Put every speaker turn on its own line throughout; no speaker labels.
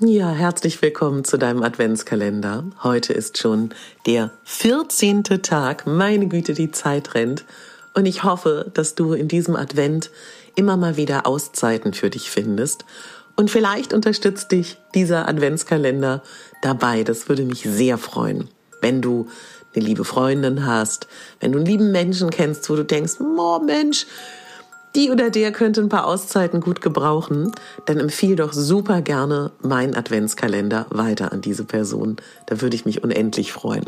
Ja, herzlich willkommen zu deinem Adventskalender. Heute ist schon der 14. Tag. Meine Güte, die Zeit rennt. Und ich hoffe, dass du in diesem Advent immer mal wieder Auszeiten für dich findest. Und vielleicht unterstützt dich dieser Adventskalender dabei. Das würde mich sehr freuen, wenn du eine liebe Freundin hast, wenn du einen lieben Menschen kennst, wo du denkst, oh Mensch, die oder der könnte ein paar Auszeiten gut gebrauchen, dann empfiehl doch super gerne meinen Adventskalender weiter an diese Person. Da würde ich mich unendlich freuen.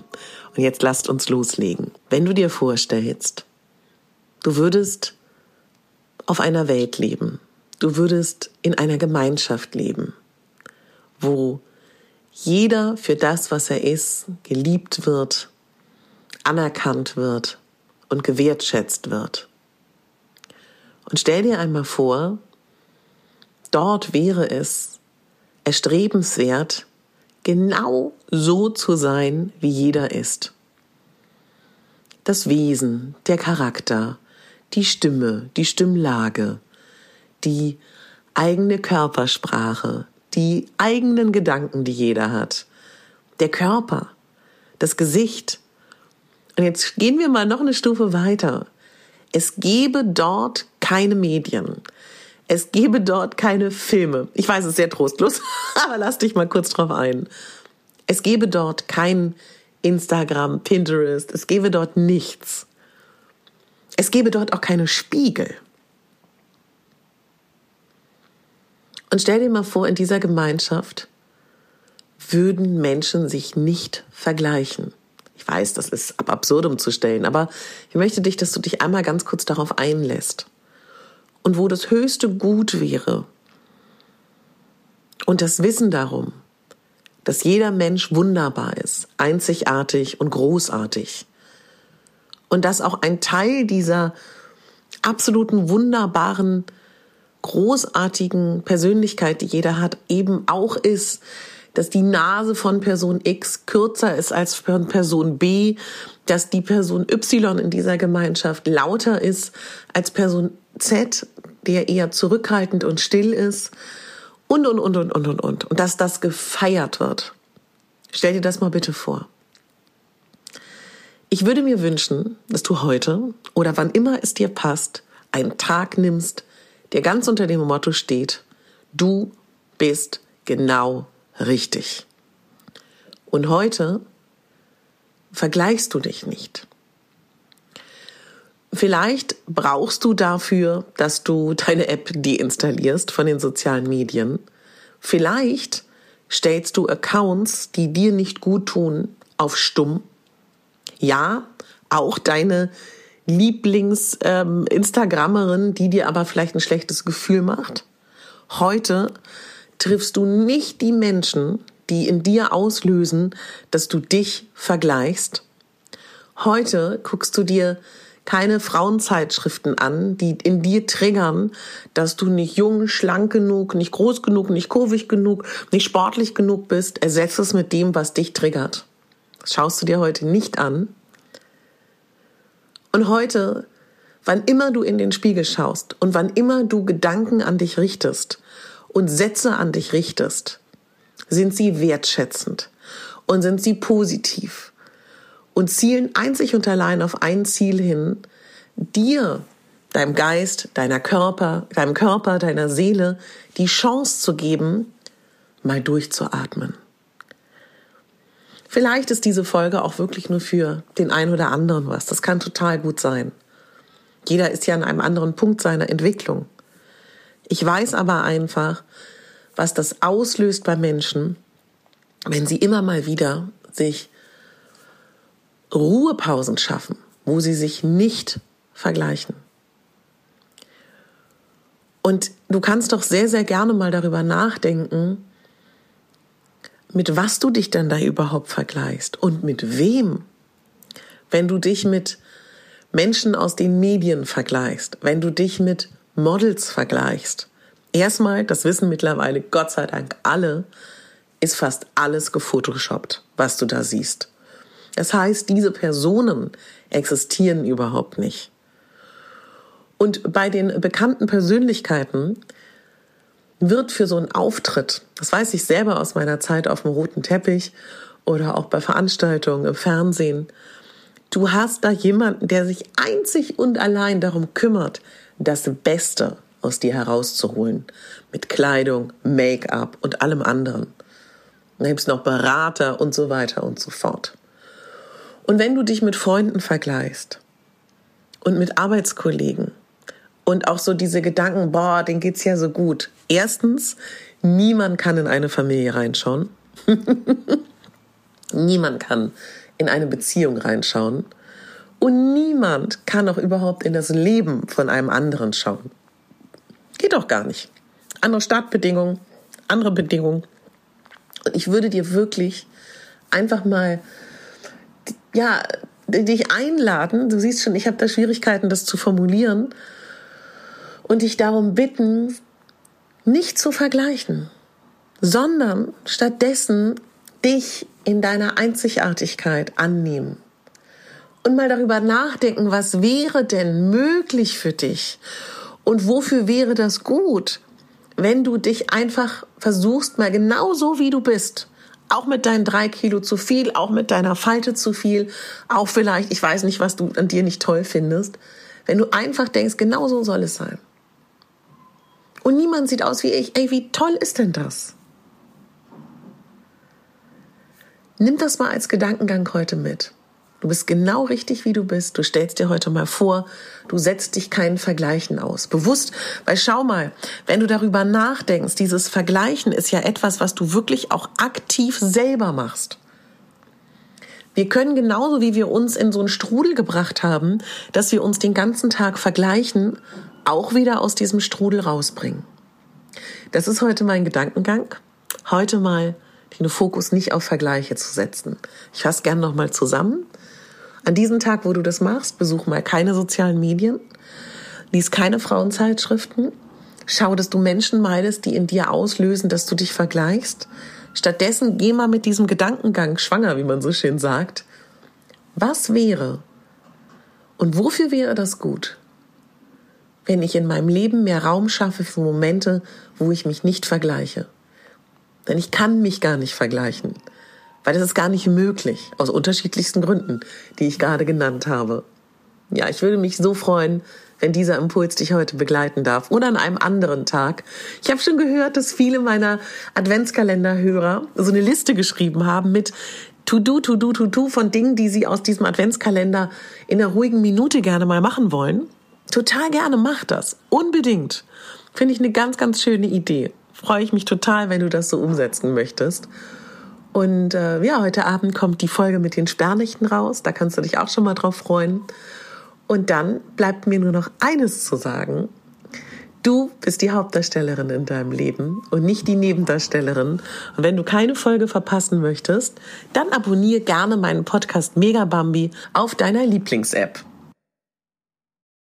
Und jetzt lasst uns loslegen. Wenn du dir vorstellst, du würdest auf einer Welt leben, du würdest in einer Gemeinschaft leben, wo jeder für das, was er ist, geliebt wird, anerkannt wird und gewertschätzt wird und stell dir einmal vor, dort wäre es erstrebenswert, genau so zu sein, wie jeder ist. Das Wesen, der Charakter, die Stimme, die Stimmlage, die eigene Körpersprache, die eigenen Gedanken, die jeder hat, der Körper, das Gesicht. Und jetzt gehen wir mal noch eine Stufe weiter. Es gebe dort keine Medien. Es gebe dort keine Filme. Ich weiß, es ist sehr trostlos, aber lass dich mal kurz drauf ein. Es gebe dort kein Instagram, Pinterest, es gebe dort nichts. Es gebe dort auch keine Spiegel. Und stell dir mal vor, in dieser Gemeinschaft würden Menschen sich nicht vergleichen. Ich weiß, das ist ab absurdum zu stellen, aber ich möchte dich, dass du dich einmal ganz kurz darauf einlässt. Und wo das höchste Gut wäre. Und das Wissen darum, dass jeder Mensch wunderbar ist, einzigartig und großartig. Und dass auch ein Teil dieser absoluten wunderbaren, großartigen Persönlichkeit, die jeder hat, eben auch ist, dass die Nase von Person X kürzer ist als von Person B, dass die Person Y in dieser Gemeinschaft lauter ist als Person Z, der eher zurückhaltend und still ist und, und, und, und, und, und, und. Und dass das gefeiert wird. Stell dir das mal bitte vor. Ich würde mir wünschen, dass du heute oder wann immer es dir passt, einen Tag nimmst, der ganz unter dem Motto steht, du bist genau richtig. Und heute vergleichst du dich nicht. Vielleicht brauchst du dafür, dass du deine App deinstallierst von den sozialen Medien. Vielleicht stellst du Accounts, die dir nicht gut tun, auf stumm. Ja, auch deine Lieblings-Instagrammerin, ähm, die dir aber vielleicht ein schlechtes Gefühl macht. Heute triffst du nicht die Menschen, die in dir auslösen, dass du dich vergleichst. Heute guckst du dir keine Frauenzeitschriften an, die in dir triggern, dass du nicht jung, schlank genug, nicht groß genug, nicht kurvig genug, nicht sportlich genug bist. Ersetze es mit dem, was dich triggert. Das schaust du dir heute nicht an. Und heute, wann immer du in den Spiegel schaust und wann immer du Gedanken an dich richtest und Sätze an dich richtest, sind sie wertschätzend und sind sie positiv und zielen einzig und allein auf ein Ziel hin, dir, deinem Geist, deiner Körper, deinem Körper, deiner Seele die Chance zu geben, mal durchzuatmen. Vielleicht ist diese Folge auch wirklich nur für den einen oder anderen was. Das kann total gut sein. Jeder ist ja an einem anderen Punkt seiner Entwicklung. Ich weiß aber einfach, was das auslöst bei Menschen, wenn sie immer mal wieder sich Ruhepausen schaffen, wo sie sich nicht vergleichen. Und du kannst doch sehr, sehr gerne mal darüber nachdenken, mit was du dich dann da überhaupt vergleichst und mit wem. Wenn du dich mit Menschen aus den Medien vergleichst, wenn du dich mit Models vergleichst. Erstmal, das wissen mittlerweile Gott sei Dank alle, ist fast alles gefotoshoppt, was du da siehst. Das heißt, diese Personen existieren überhaupt nicht. Und bei den bekannten Persönlichkeiten wird für so einen Auftritt, das weiß ich selber aus meiner Zeit auf dem roten Teppich oder auch bei Veranstaltungen im Fernsehen, du hast da jemanden, der sich einzig und allein darum kümmert, das Beste aus dir herauszuholen. Mit Kleidung, Make-up und allem anderen. Dann gibt es noch Berater und so weiter und so fort. Und wenn du dich mit Freunden vergleichst und mit Arbeitskollegen und auch so diese Gedanken, boah, denen geht's ja so gut. Erstens, niemand kann in eine Familie reinschauen. niemand kann in eine Beziehung reinschauen. Und niemand kann auch überhaupt in das Leben von einem anderen schauen. Geht doch gar nicht. Andere Startbedingungen, andere Bedingungen. Und ich würde dir wirklich einfach mal, ja, dich einladen. Du siehst schon, ich habe da Schwierigkeiten, das zu formulieren. Und dich darum bitten, nicht zu vergleichen, sondern stattdessen dich in deiner Einzigartigkeit annehmen und mal darüber nachdenken, was wäre denn möglich für dich und wofür wäre das gut, wenn du dich einfach versuchst, mal genau so wie du bist, auch mit deinen drei Kilo zu viel, auch mit deiner Falte zu viel, auch vielleicht, ich weiß nicht, was du an dir nicht toll findest, wenn du einfach denkst, genau so soll es sein. Und niemand sieht aus wie ich. Ey, wie toll ist denn das? Nimm das mal als Gedankengang heute mit. Du bist genau richtig, wie du bist. Du stellst dir heute mal vor, du setzt dich keinen Vergleichen aus. Bewusst, weil schau mal, wenn du darüber nachdenkst, dieses Vergleichen ist ja etwas, was du wirklich auch aktiv selber machst. Wir können genauso wie wir uns in so einen Strudel gebracht haben, dass wir uns den ganzen Tag vergleichen, auch wieder aus diesem Strudel rausbringen. Das ist heute mein Gedankengang. Heute mal den Fokus nicht auf Vergleiche zu setzen. Ich fasse gern nochmal zusammen. An diesem Tag, wo du das machst, besuch mal keine sozialen Medien, lies keine Frauenzeitschriften, schau, dass du Menschen meidest, die in dir auslösen, dass du dich vergleichst. Stattdessen geh mal mit diesem Gedankengang schwanger, wie man so schön sagt. Was wäre und wofür wäre das gut, wenn ich in meinem Leben mehr Raum schaffe für Momente, wo ich mich nicht vergleiche? Denn ich kann mich gar nicht vergleichen weil das ist gar nicht möglich, aus unterschiedlichsten Gründen, die ich gerade genannt habe. Ja, ich würde mich so freuen, wenn dieser Impuls dich heute begleiten darf oder an einem anderen Tag. Ich habe schon gehört, dass viele meiner Adventskalenderhörer so eine Liste geschrieben haben mit To-Do, To-Do, To-Do von Dingen, die sie aus diesem Adventskalender in einer ruhigen Minute gerne mal machen wollen. Total gerne mach das. Unbedingt. Finde ich eine ganz, ganz schöne Idee. Freue ich mich total, wenn du das so umsetzen möchtest. Und äh, ja, heute Abend kommt die Folge mit den Sperrnächten raus. Da kannst du dich auch schon mal drauf freuen. Und dann bleibt mir nur noch eines zu sagen. Du bist die Hauptdarstellerin in deinem Leben und nicht die Nebendarstellerin. Und wenn du keine Folge verpassen möchtest, dann abonniere gerne meinen Podcast Mega Bambi auf deiner Lieblings-App.